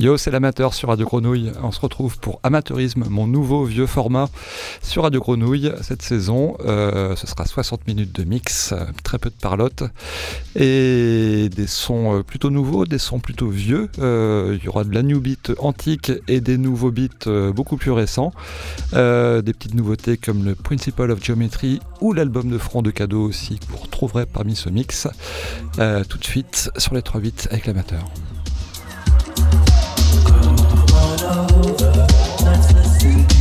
Yo, c'est l'amateur sur Radio Grenouille. On se retrouve pour Amateurisme, mon nouveau vieux format sur Radio Grenouille cette saison. Euh, ce sera 60 minutes de mix, très peu de parlotte et des sons euh, plutôt nouveaux, des sons plutôt vieux. Euh, il y aura de la new beat antique et des nouveaux beats beaucoup plus récents. des petites nouveautés comme le Principle of Geometry ou l'album de front de cadeau aussi que vous retrouverez parmi ce mix. tout de suite sur les 3 bits avec l'amateur. Listen to the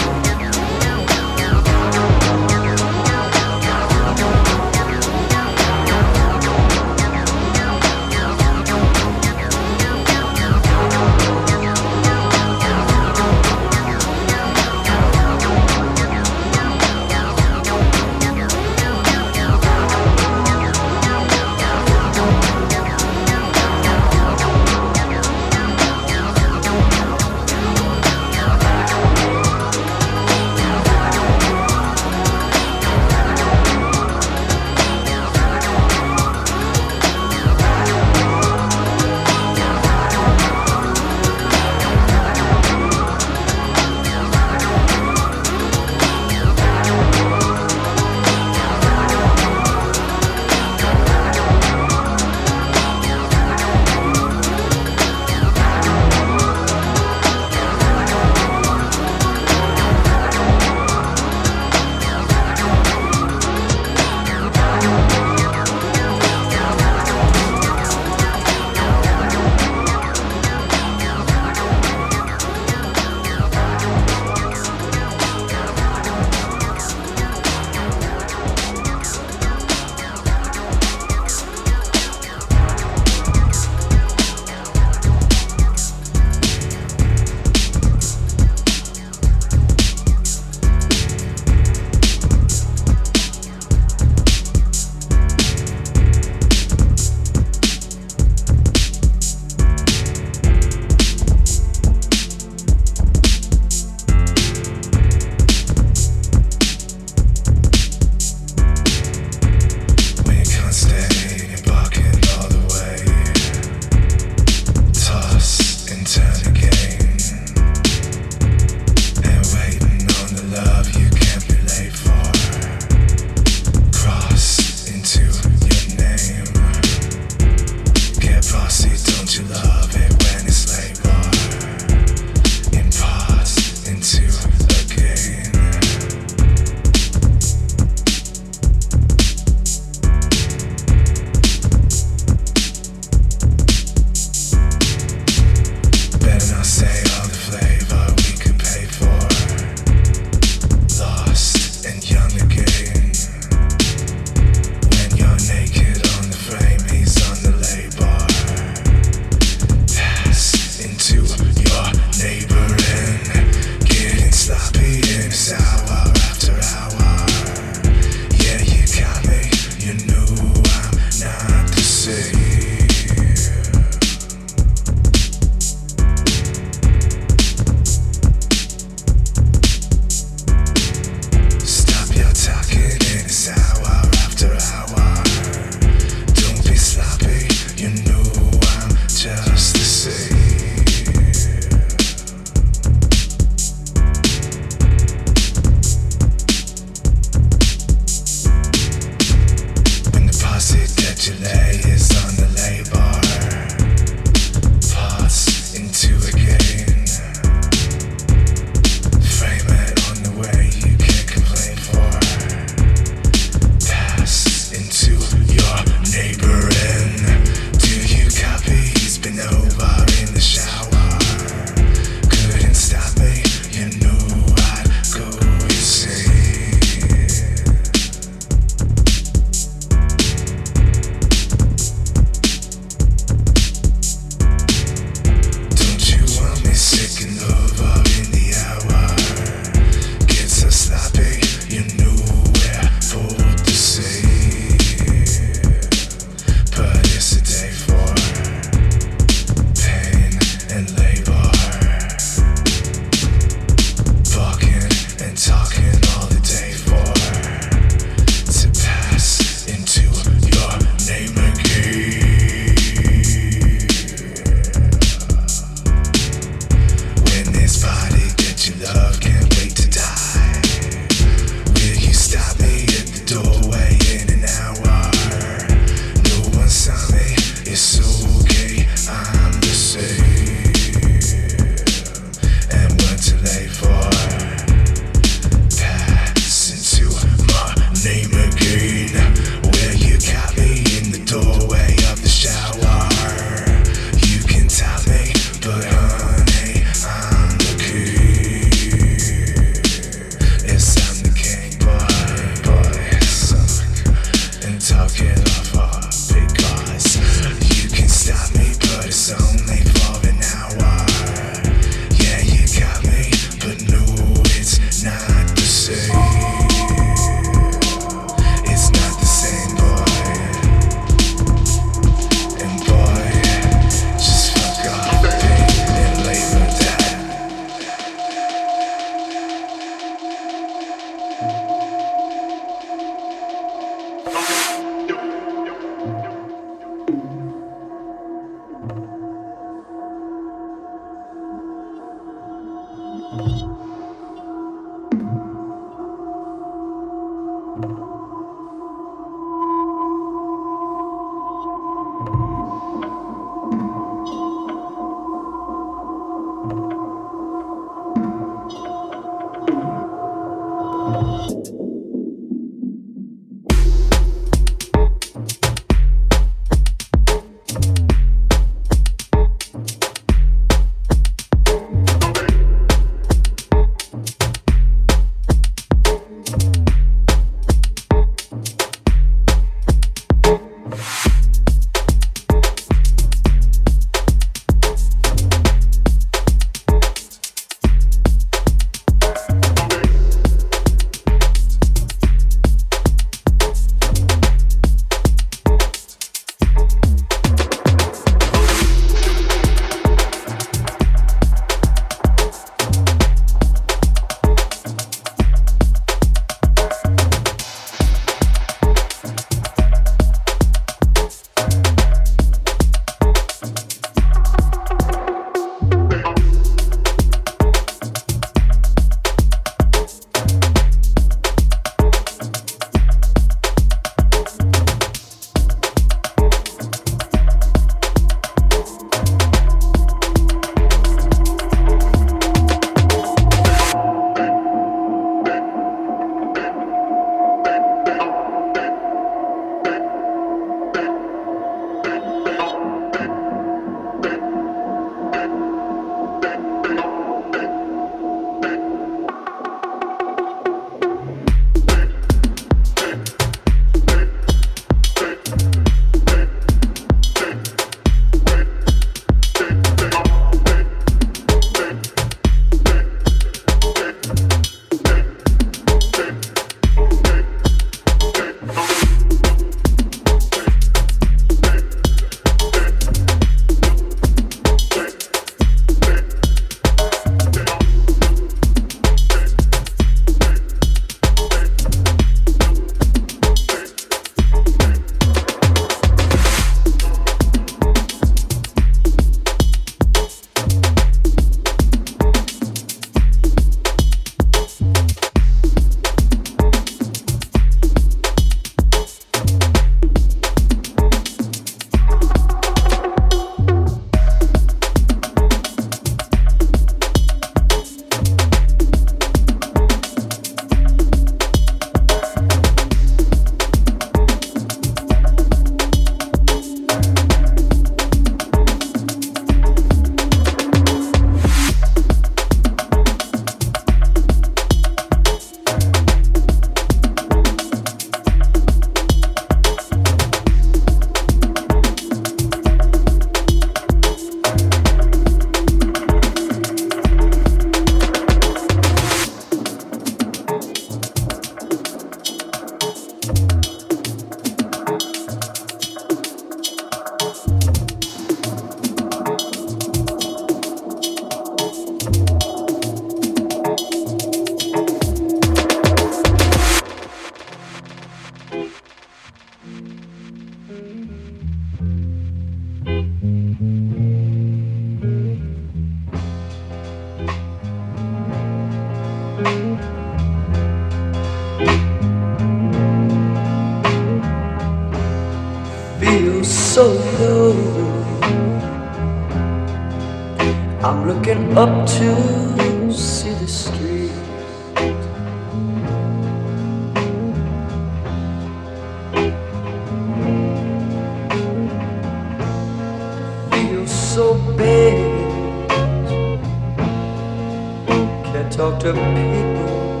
talk to people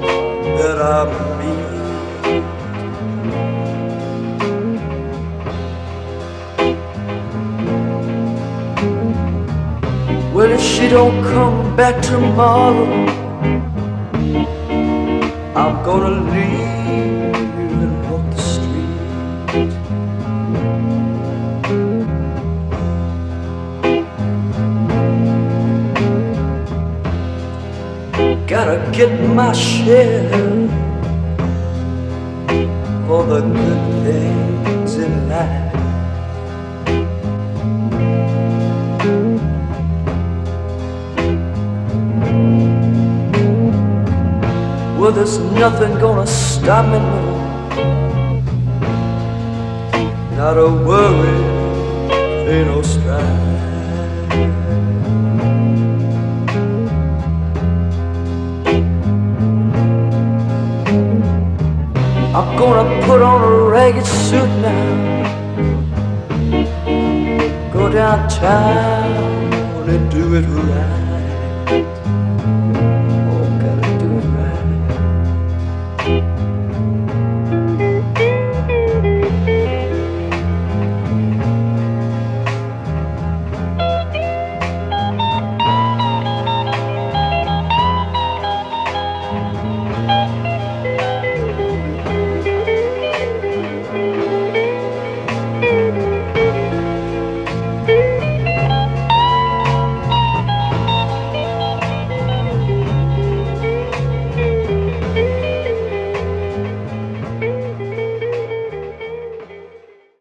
that I meet. Well, if she don't come back tomorrow, I'm gonna leave Gotta get my share for the good things in life. Well, there's nothing gonna stop me now. Not a worry, ain't no strife. Gonna put on a ragged suit now. Go downtown and do it right.